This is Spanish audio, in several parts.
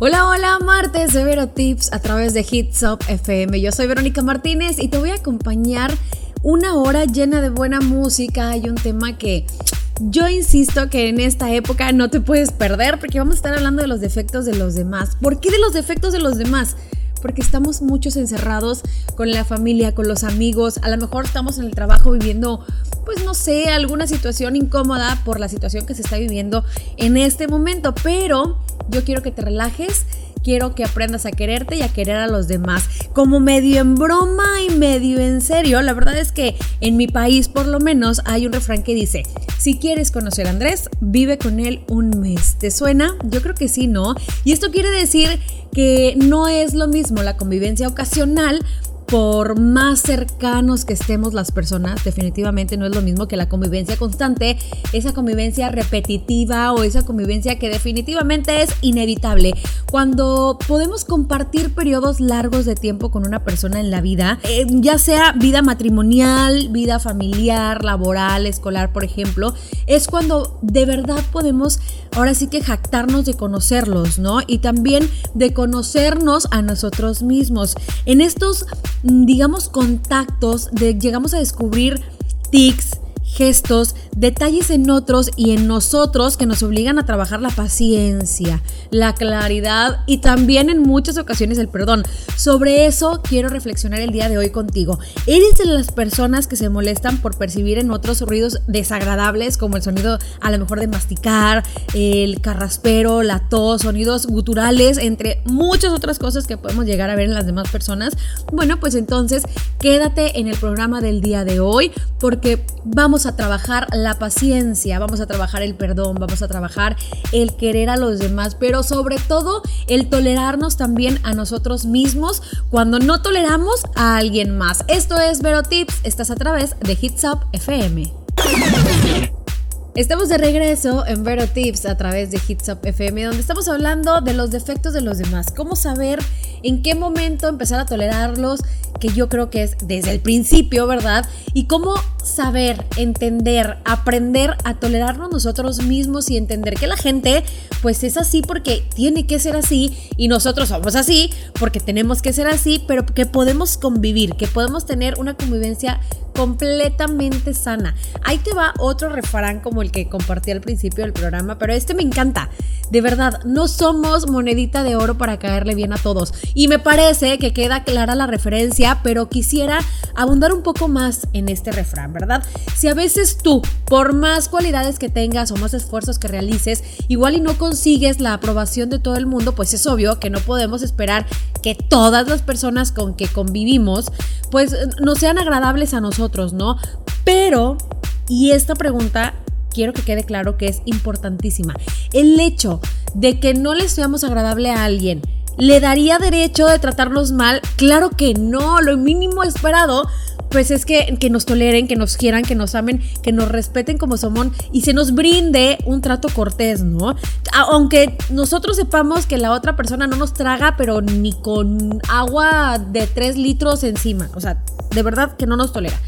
Hola, hola, martes de Vero Tips a través de Hits Up FM. Yo soy Verónica Martínez y te voy a acompañar una hora llena de buena música. Hay un tema que yo insisto que en esta época no te puedes perder porque vamos a estar hablando de los defectos de los demás. ¿Por qué de los defectos de los demás? porque estamos muchos encerrados con la familia, con los amigos, a lo mejor estamos en el trabajo viviendo, no sé, alguna situación incómoda por la situación que se está viviendo en este momento, pero yo quiero que te relajes quiero que aprendas a quererte y a querer a los demás. Como medio en broma y medio en serio, la verdad es que en mi país por lo menos hay un refrán que dice, si quieres conocer a Andrés, vive con él un mes. ¿Te suena? Yo creo que sí, ¿no? Y esto quiere decir que no es lo mismo la convivencia ocasional por más cercanos que estemos las personas, definitivamente no es lo mismo que la convivencia constante, esa convivencia repetitiva o esa convivencia que definitivamente es inevitable. Cuando podemos compartir periodos largos de tiempo con una persona en la vida, eh, ya sea vida matrimonial, vida familiar, laboral, escolar, por ejemplo, es cuando de verdad podemos ahora sí que jactarnos de conocerlos, ¿no? Y también de conocernos a nosotros mismos. En estos digamos, contactos, de, llegamos a descubrir tics, gestos, detalles en otros y en nosotros que nos obligan a trabajar la paciencia, la claridad y también en muchas ocasiones el perdón. Sobre eso quiero reflexionar el día de hoy contigo. ¿Eres de las personas que se molestan por percibir en otros ruidos desagradables como el sonido a lo mejor de masticar, el carraspero, la tos, sonidos guturales, entre muchas otras cosas que podemos llegar a ver en las demás personas? Bueno, pues entonces quédate en el programa del día de hoy porque vamos a trabajar la paciencia, vamos a trabajar el perdón, vamos a trabajar el querer a los demás, pero sobre todo el tolerarnos también a nosotros mismos cuando no toleramos a alguien más. Esto es Vero Tips, estás a través de Hits Up FM. Estamos de regreso en Vero Tips a través de Hits Up FM, donde estamos hablando de los defectos de los demás, cómo saber en qué momento empezar a tolerarlos, que yo creo que es desde el principio, ¿verdad? Y cómo saber, entender, aprender a tolerarnos nosotros mismos y entender que la gente pues es así porque tiene que ser así y nosotros somos así porque tenemos que ser así, pero que podemos convivir, que podemos tener una convivencia completamente sana. Ahí te va otro refrán como el que compartí al principio del programa, pero este me encanta. De verdad, no somos monedita de oro para caerle bien a todos. Y me parece que queda clara la referencia, pero quisiera abundar un poco más en este refrán, ¿verdad? Si a veces tú, por más cualidades que tengas o más esfuerzos que realices, igual y no consigues la aprobación de todo el mundo, pues es obvio que no podemos esperar que todas las personas con que convivimos, pues no sean agradables a nosotros ¿no? Pero, y esta pregunta quiero que quede claro que es importantísima. El hecho de que no le seamos agradable a alguien, ¿le daría derecho de tratarnos mal? Claro que no, lo mínimo esperado pues es que, que, nos toleren, que nos quieran, que nos amen, que nos respeten como somos y se nos brinde un trato cortés, ¿no? Aunque nosotros sepamos que la otra persona no nos traga, pero ni con agua de 3 litros encima, o sea, de verdad que no nos tolera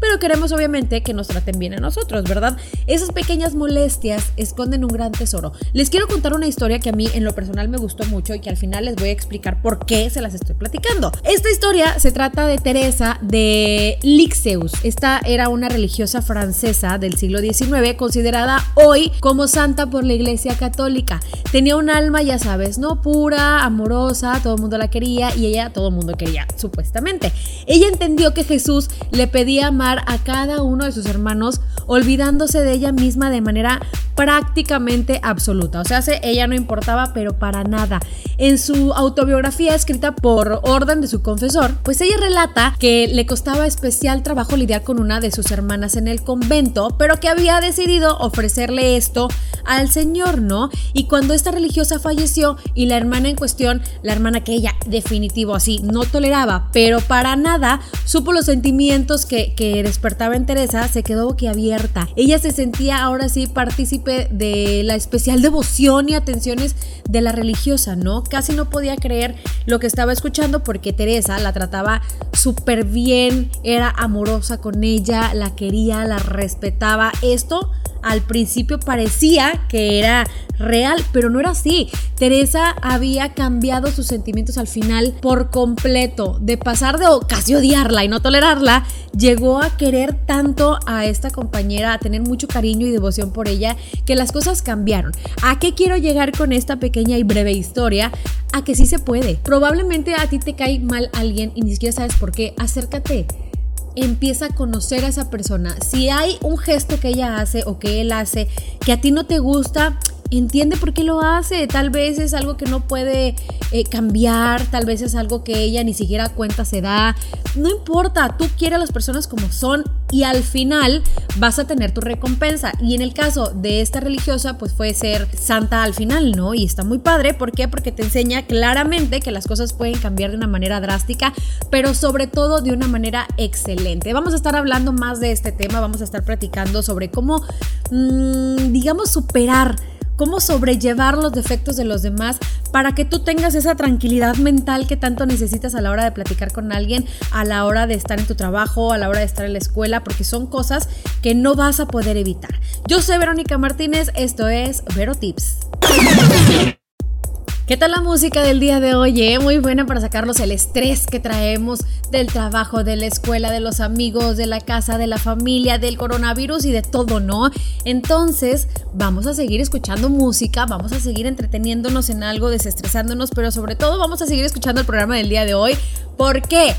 pero queremos obviamente que nos traten bien a nosotros, ¿verdad? Esas pequeñas molestias esconden un gran tesoro. Les quiero contar una historia que a mí en lo personal me gustó mucho y que al final les voy a explicar por qué se las estoy platicando. Esta historia se trata de Teresa de Lixeus. Esta era una religiosa francesa del siglo XIX considerada hoy como santa por la Iglesia Católica. Tenía un alma, ya sabes, no pura, amorosa, todo el mundo la quería y ella todo el mundo quería, supuestamente. Ella entendió que Jesús le pedía más a cada uno de sus hermanos, olvidándose de ella misma de manera prácticamente absoluta. O sea, ella no importaba, pero para nada. En su autobiografía escrita por orden de su confesor, pues ella relata que le costaba especial trabajo lidiar con una de sus hermanas en el convento, pero que había decidido ofrecerle esto al Señor, ¿no? Y cuando esta religiosa falleció y la hermana en cuestión, la hermana que ella definitivo así no toleraba, pero para nada supo los sentimientos que, despertaba en Teresa se quedó boquiabierta. Ella se sentía ahora sí partícipe de la especial devoción y atenciones de la religiosa, ¿no? Casi no podía creer lo que estaba escuchando porque Teresa la trataba súper bien, era amorosa con ella, la quería, la respetaba. Esto al principio parecía que era real, pero no era así. Teresa había cambiado sus sentimientos al final por completo. De pasar de casi odiarla y no tolerarla, llegó a querer tanto a esta compañera, a tener mucho cariño y devoción por ella, que las cosas cambiaron. ¿A qué quiero llegar con esta pequeña y breve historia? A que sí se puede. Probablemente a ti te cae mal alguien y ni siquiera sabes por qué. Acércate empieza a conocer a esa persona. Si hay un gesto que ella hace o que él hace que a ti no te gusta, entiende por qué lo hace. Tal vez es algo que no puede eh, cambiar, tal vez es algo que ella ni siquiera cuenta se da. No importa, tú quieres a las personas como son y al final vas a tener tu recompensa. Y en el caso de esta religiosa, pues fue ser santa al final, ¿no? Y está muy padre. ¿Por qué? Porque te enseña claramente que las cosas pueden cambiar de una manera drástica, pero sobre todo de una manera excelente. Vamos a estar hablando más de este tema, vamos a estar platicando sobre cómo, mmm, digamos, superar cómo sobrellevar los defectos de los demás para que tú tengas esa tranquilidad mental que tanto necesitas a la hora de platicar con alguien, a la hora de estar en tu trabajo, a la hora de estar en la escuela, porque son cosas que no vas a poder evitar. Yo soy Verónica Martínez, esto es Vero Tips. ¿Qué tal la música del día de hoy? Eh? Muy buena para sacarlos el estrés que traemos del trabajo, de la escuela, de los amigos, de la casa, de la familia, del coronavirus y de todo, ¿no? Entonces, vamos a seguir escuchando música, vamos a seguir entreteniéndonos en algo, desestresándonos, pero sobre todo vamos a seguir escuchando el programa del día de hoy. ¿Por qué?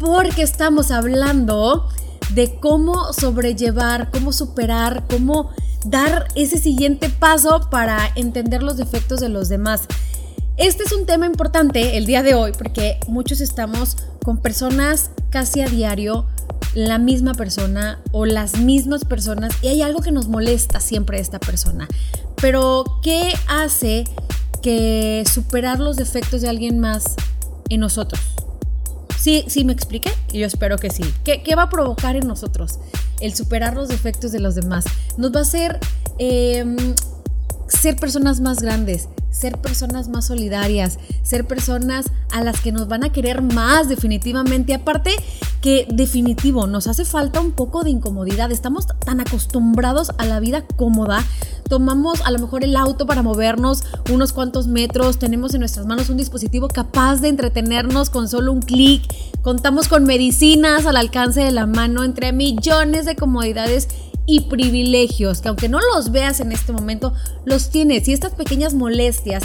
Porque estamos hablando de cómo sobrellevar, cómo superar, cómo dar ese siguiente paso para entender los defectos de los demás. Este es un tema importante el día de hoy porque muchos estamos con personas casi a diario, la misma persona o las mismas personas y hay algo que nos molesta siempre esta persona. Pero, ¿qué hace que superar los defectos de alguien más en nosotros? ¿Sí, sí me expliqué? Yo espero que sí. ¿Qué, ¿Qué, va a provocar en nosotros el superar los defectos de los demás? Nos va a hacer em, ser personas más grandes, ser personas más solidarias, ser personas a las que nos van a querer más definitivamente. Aparte que definitivo, nos hace falta un poco de incomodidad. Estamos tan acostumbrados a la vida cómoda. Tomamos a lo mejor el auto para movernos unos cuantos metros. Tenemos en nuestras manos un dispositivo capaz de entretenernos con solo un clic. Contamos con medicinas al alcance de la mano entre millones de comodidades y privilegios que aunque no los veas en este momento, los tienes. Y estas pequeñas molestias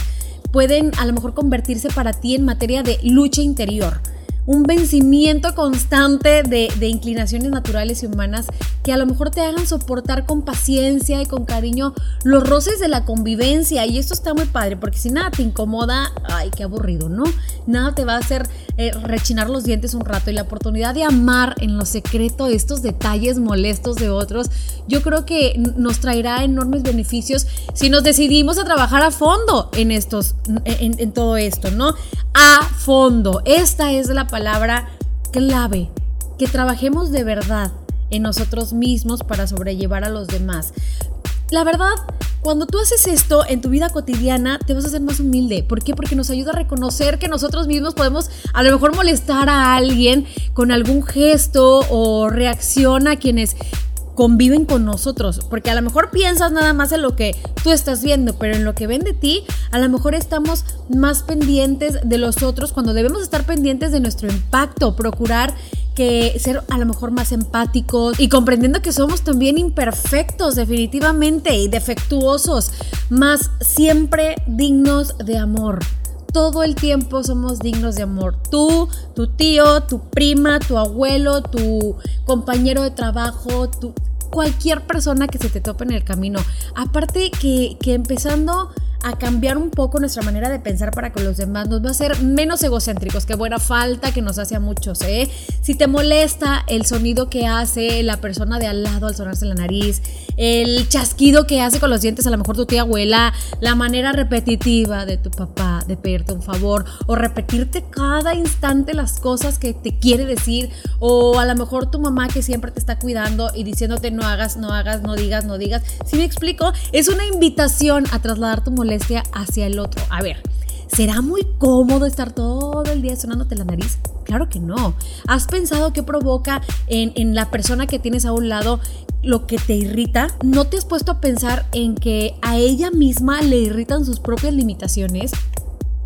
pueden a lo mejor convertirse para ti en materia de lucha interior un vencimiento constante de, inclinaciones naturales y humanas que a lo mejor te hagan soportar con paciencia y con cariño los roces de la convivencia. Y esto está muy padre, porque si nada te incomoda, ay, qué aburrido, ¿no? Nada te va a hacer eh, rechinar los dientes un rato y la oportunidad de amar en lo secreto estos detalles molestos de otros, yo creo que nos traerá enormes beneficios si nos decidimos a trabajar a fondo en estos, en, en todo esto, ¿no? A fondo. Esta es la palabra palabra clave, que trabajemos de verdad en nosotros mismos para sobrellevar a los demás. La verdad, cuando tú haces esto en tu vida cotidiana, te vas a hacer más humilde. ¿Por qué? Porque nos ayuda a reconocer que nosotros mismos podemos a lo mejor molestar a alguien con algún gesto o reacción a quienes conviven con nosotros, porque a lo mejor piensas nada más en lo que tú estás viendo, pero en lo que ven de ti, a lo mejor estamos más pendientes de los otros cuando debemos estar pendientes de nuestro impacto, procurar que ser a lo mejor más empáticos y comprendiendo que somos también imperfectos definitivamente y defectuosos, más siempre dignos de amor todo el tiempo somos dignos de amor. Tú, tu tío, tu prima, tu abuelo, tu compañero de trabajo, tu, cualquier persona que se te tope en el camino. Aparte que, que empezando a cambiar un poco nuestra manera de pensar para que los demás nos va a ser menos egocéntricos, que buena falta que nos hace a muchos, ¿eh? Si te molesta el sonido que hace la persona de al lado al sonarse la nariz, el chasquido que hace con los dientes a lo mejor tu tía abuela, la manera repetitiva de tu papá de pedirte un favor o repetirte cada instante las cosas que te quiere decir o a lo mejor tu mamá que siempre te está cuidando y diciéndote no hagas, no hagas, no digas, no digas. Si me explico, es una invitación a trasladar tu molestia hacia el otro. A ver, ¿será muy cómodo estar todo el día sonándote la nariz? Claro que no. ¿Has pensado qué provoca en, en la persona que tienes a un lado lo que te irrita, ¿no te has puesto a pensar en que a ella misma le irritan sus propias limitaciones?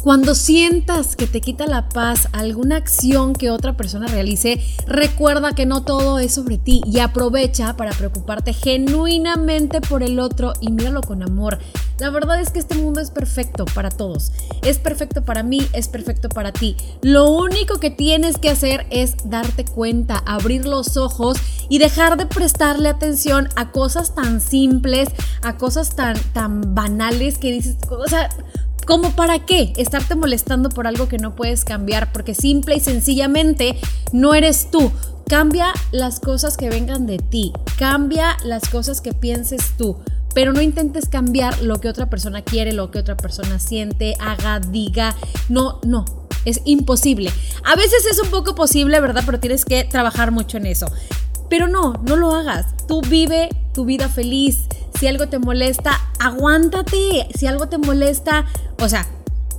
Cuando sientas que te quita la paz alguna acción que otra persona realice, recuerda que no todo es sobre ti y aprovecha para preocuparte genuinamente por el otro y míralo con amor. La verdad es que este mundo es perfecto para todos. Es perfecto para mí, es perfecto para ti. Lo único que tienes que hacer es darte cuenta, abrir los ojos y dejar de prestarle atención a cosas tan simples, a cosas tan, tan banales que dices, o sea, ¿Cómo para qué? Estarte molestando por algo que no puedes cambiar, porque simple y sencillamente no eres tú. Cambia las cosas que vengan de ti, cambia las cosas que pienses tú, pero no intentes cambiar lo que otra persona quiere, lo que otra persona siente, haga, diga. No, no, es imposible. A veces es un poco posible, ¿verdad? Pero tienes que trabajar mucho en eso. Pero no, no lo hagas. Tú vive tu vida feliz. Si algo te molesta, aguántate. Si algo te molesta, o sea,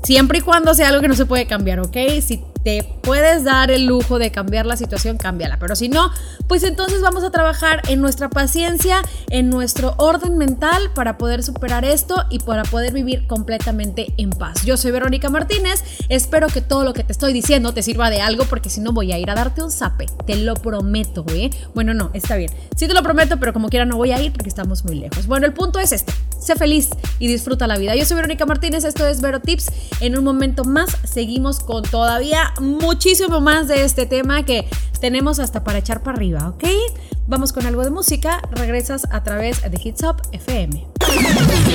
siempre y cuando sea algo que no se puede cambiar, ¿ok? Si te puedes dar el lujo de cambiar la situación, cámbiala. Pero si no, pues entonces vamos a trabajar en nuestra paciencia, en nuestro orden mental para poder superar esto y para poder vivir completamente en paz. Yo soy Verónica Martínez, espero que todo lo que te estoy diciendo te sirva de algo porque si no voy a ir a darte un zape, te lo prometo, ¿eh? Bueno, no, está bien. Sí te lo prometo, pero como quiera no voy a ir porque estamos muy lejos. Bueno, el punto es este, sé feliz y disfruta la vida. Yo soy Verónica Martínez, esto es Vero Tips. En un momento más seguimos con todavía muchísimo más de este tema que tenemos hasta para echar para arriba, ¿ok? Vamos con algo de música, regresas a través de Hits Up FM.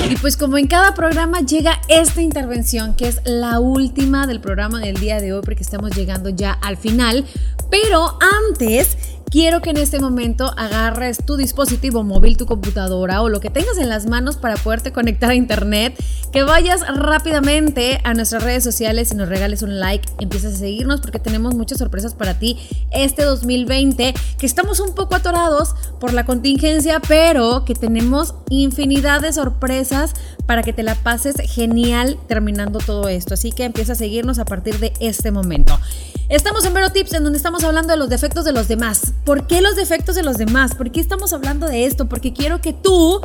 Y pues como en cada programa llega esta intervención que es la última del programa del día de hoy porque estamos llegando ya al final, pero antes quiero que en este momento agarres tu dispositivo móvil, tu computadora o lo que tengas en las manos para poderte conectar a internet, que vayas rápidamente a nuestras redes sociales y nos regales un like, empiezas a seguirnos porque tenemos muchas sorpresas para ti este 2020, que estamos un poco atorados por la contingencia, pero que tenemos infinidad de sorpresas para que te la pases genial terminando todo esto. Así que empieza a seguirnos a partir de este momento. Estamos en Vero Tips, en donde estamos hablando de los defectos de los demás. ¿Por qué los defectos de los demás? ¿Por qué estamos hablando de esto? Porque quiero que tú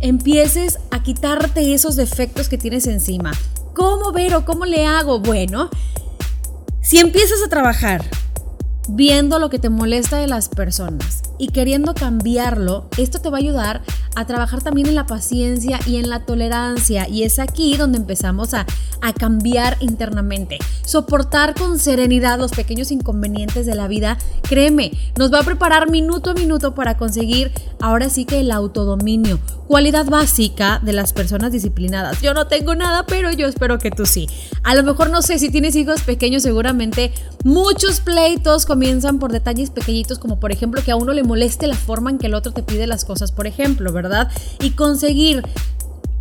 empieces a quitarte esos defectos que tienes encima. ¿Cómo, Vero? ¿Cómo le hago? Bueno, si empiezas a trabajar viendo lo que te molesta de las personas y queriendo cambiarlo, esto te va a ayudar a trabajar también en la paciencia y en la tolerancia. Y es aquí donde empezamos a, a cambiar internamente. Soportar con serenidad los pequeños inconvenientes de la vida, créeme, nos va a preparar minuto a minuto para conseguir ahora sí que el autodominio. Cualidad básica de las personas disciplinadas. Yo no tengo nada, pero yo espero que tú sí. A lo mejor no sé si tienes hijos pequeños, seguramente muchos pleitos comienzan por detalles pequeñitos, como por ejemplo que a uno le moleste la forma en que el otro te pide las cosas, por ejemplo, ¿verdad? Y conseguir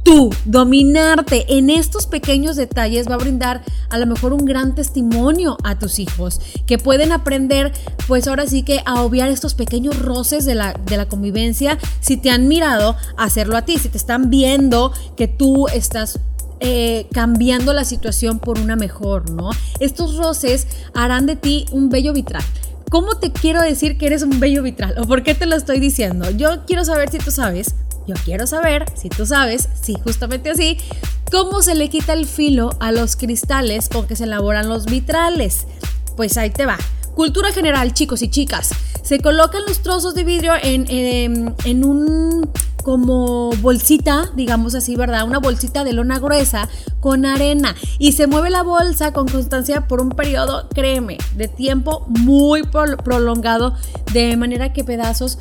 tú dominarte en estos pequeños detalles va a brindar a lo mejor un gran testimonio a tus hijos que pueden aprender pues ahora sí que a obviar estos pequeños roces de la, de la convivencia si te han mirado hacerlo a ti, si te están viendo que tú estás eh, cambiando la situación por una mejor, ¿no? Estos roces harán de ti un bello vitral. ¿Cómo te quiero decir que eres un bello vitral? ¿O por qué te lo estoy diciendo? Yo quiero saber si tú sabes, yo quiero saber si tú sabes, si justamente así, cómo se le quita el filo a los cristales con que se elaboran los vitrales. Pues ahí te va. Cultura general, chicos y chicas. Se colocan los trozos de vidrio en, en, en un como bolsita, digamos así, ¿verdad? Una bolsita de lona gruesa con arena y se mueve la bolsa con constancia por un periodo, créeme, de tiempo muy prolongado, de manera que pedazos,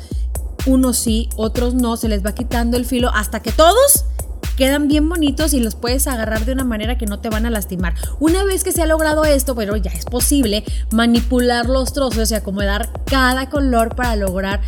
unos sí, otros no, se les va quitando el filo hasta que todos quedan bien bonitos y los puedes agarrar de una manera que no te van a lastimar. Una vez que se ha logrado esto, pero ya es posible manipular los trozos y acomodar cada color para lograr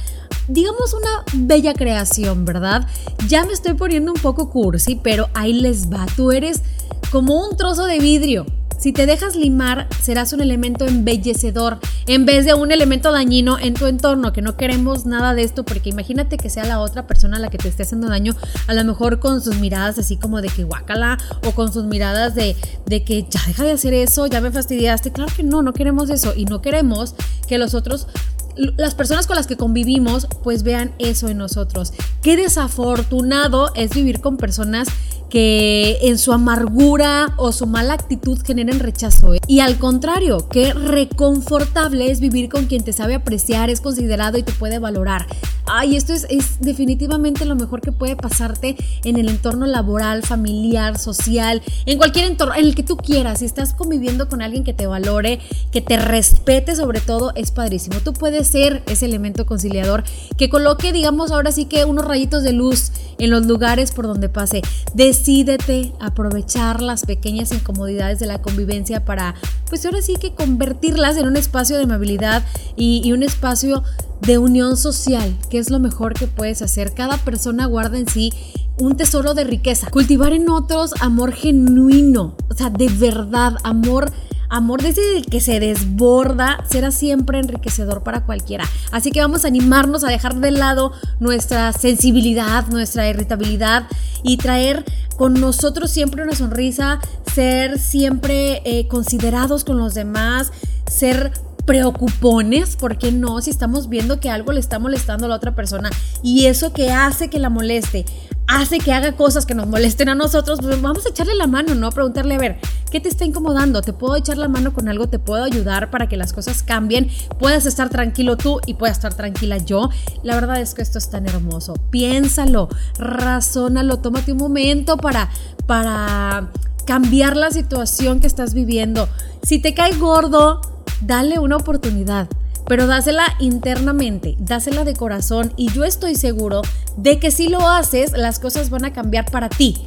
digamos una bella creación, ¿verdad? Ya me estoy poniendo un poco cursi, pero ahí les va. Tú eres como un trozo de vidrio. Si te dejas limar, serás un elemento embellecedor en vez de un elemento dañino en tu entorno, que no queremos nada de esto, porque imagínate que sea la otra persona la que te esté haciendo daño, a lo mejor con sus miradas así como de que guácala, o con sus miradas de, de que ya deja de hacer eso, ya me fastidiaste. Claro que no, no queremos eso, y no queremos que los otros las personas con las que convivimos pues vean eso en nosotros. Qué desafortunado es vivir con personas que en su amargura o su mala actitud generen rechazo. ¿eh? Y al contrario, qué reconfortable es vivir con quien te sabe apreciar, es considerado y te puede valorar. Ay, esto es, definitivamente lo mejor que puede pasarte en el entorno laboral, familiar, social, en cualquier entorno, en el que tú quieras. Si estás conviviendo con alguien que te valore, que te respete sobre todo, es padrísimo. Tú puedes ser ese elemento conciliador que coloque, digamos, ahora sí que unos rayitos de luz en los lugares por donde pase. Decídete aprovechar las pequeñas incomodidades de la convivencia para, pues ahora sí que convertirlas en un espacio de amabilidad y un espacio de unión social, que es lo mejor que puedes hacer. Cada persona guarda en sí un tesoro de riqueza. Cultivar en otros amor genuino, o sea, de verdad, amor amor desde el que se desborda será siempre enriquecedor para cualquiera. Así que vamos a animarnos a dejar de lado nuestra sensibilidad, nuestra irritabilidad y traer con nosotros siempre una sonrisa, ser siempre eh, considerados con los demás, ser preocupones, ¿por qué no? Si estamos viendo que algo le está molestando a la otra persona y eso que hace que la moleste, hace que haga cosas que nos molesten a nosotros, pues vamos a echarle la mano, ¿no? Preguntarle, a ver, ¿qué te está incomodando? ¿Te puedo echar la mano con algo? ¿Te puedo ayudar para que las cosas cambien? Puedas estar tranquilo tú y pueda estar tranquila yo. La verdad es que esto es tan hermoso. Piénsalo, razónalo, tómate un momento para, para cambiar la situación que estás viviendo. Si te cae gordo, dale una oportunidad, pero dásela internamente, dásela de corazón y yo estoy seguro de que si lo haces, las cosas van a cambiar para ti.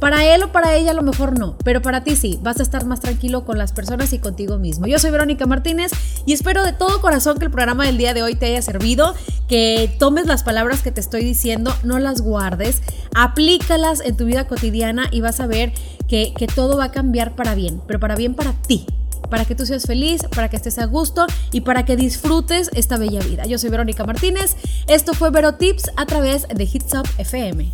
Para él o para ella a lo mejor no, pero para ti sí, vas a estar más tranquilo con las personas y contigo mismo. Yo soy Verónica Martínez y espero de todo corazón que el programa del día de hoy te haya servido, que tomes las palabras que te estoy diciendo, no las guardes, aplícalas en tu vida cotidiana y vas a ver que, que todo va a cambiar para bien, pero para bien para ti para que tú seas feliz, para que estés a gusto y para que disfrutes esta bella vida. Yo soy Verónica Martínez, esto fue Vero Tips a través de Hits Up FM.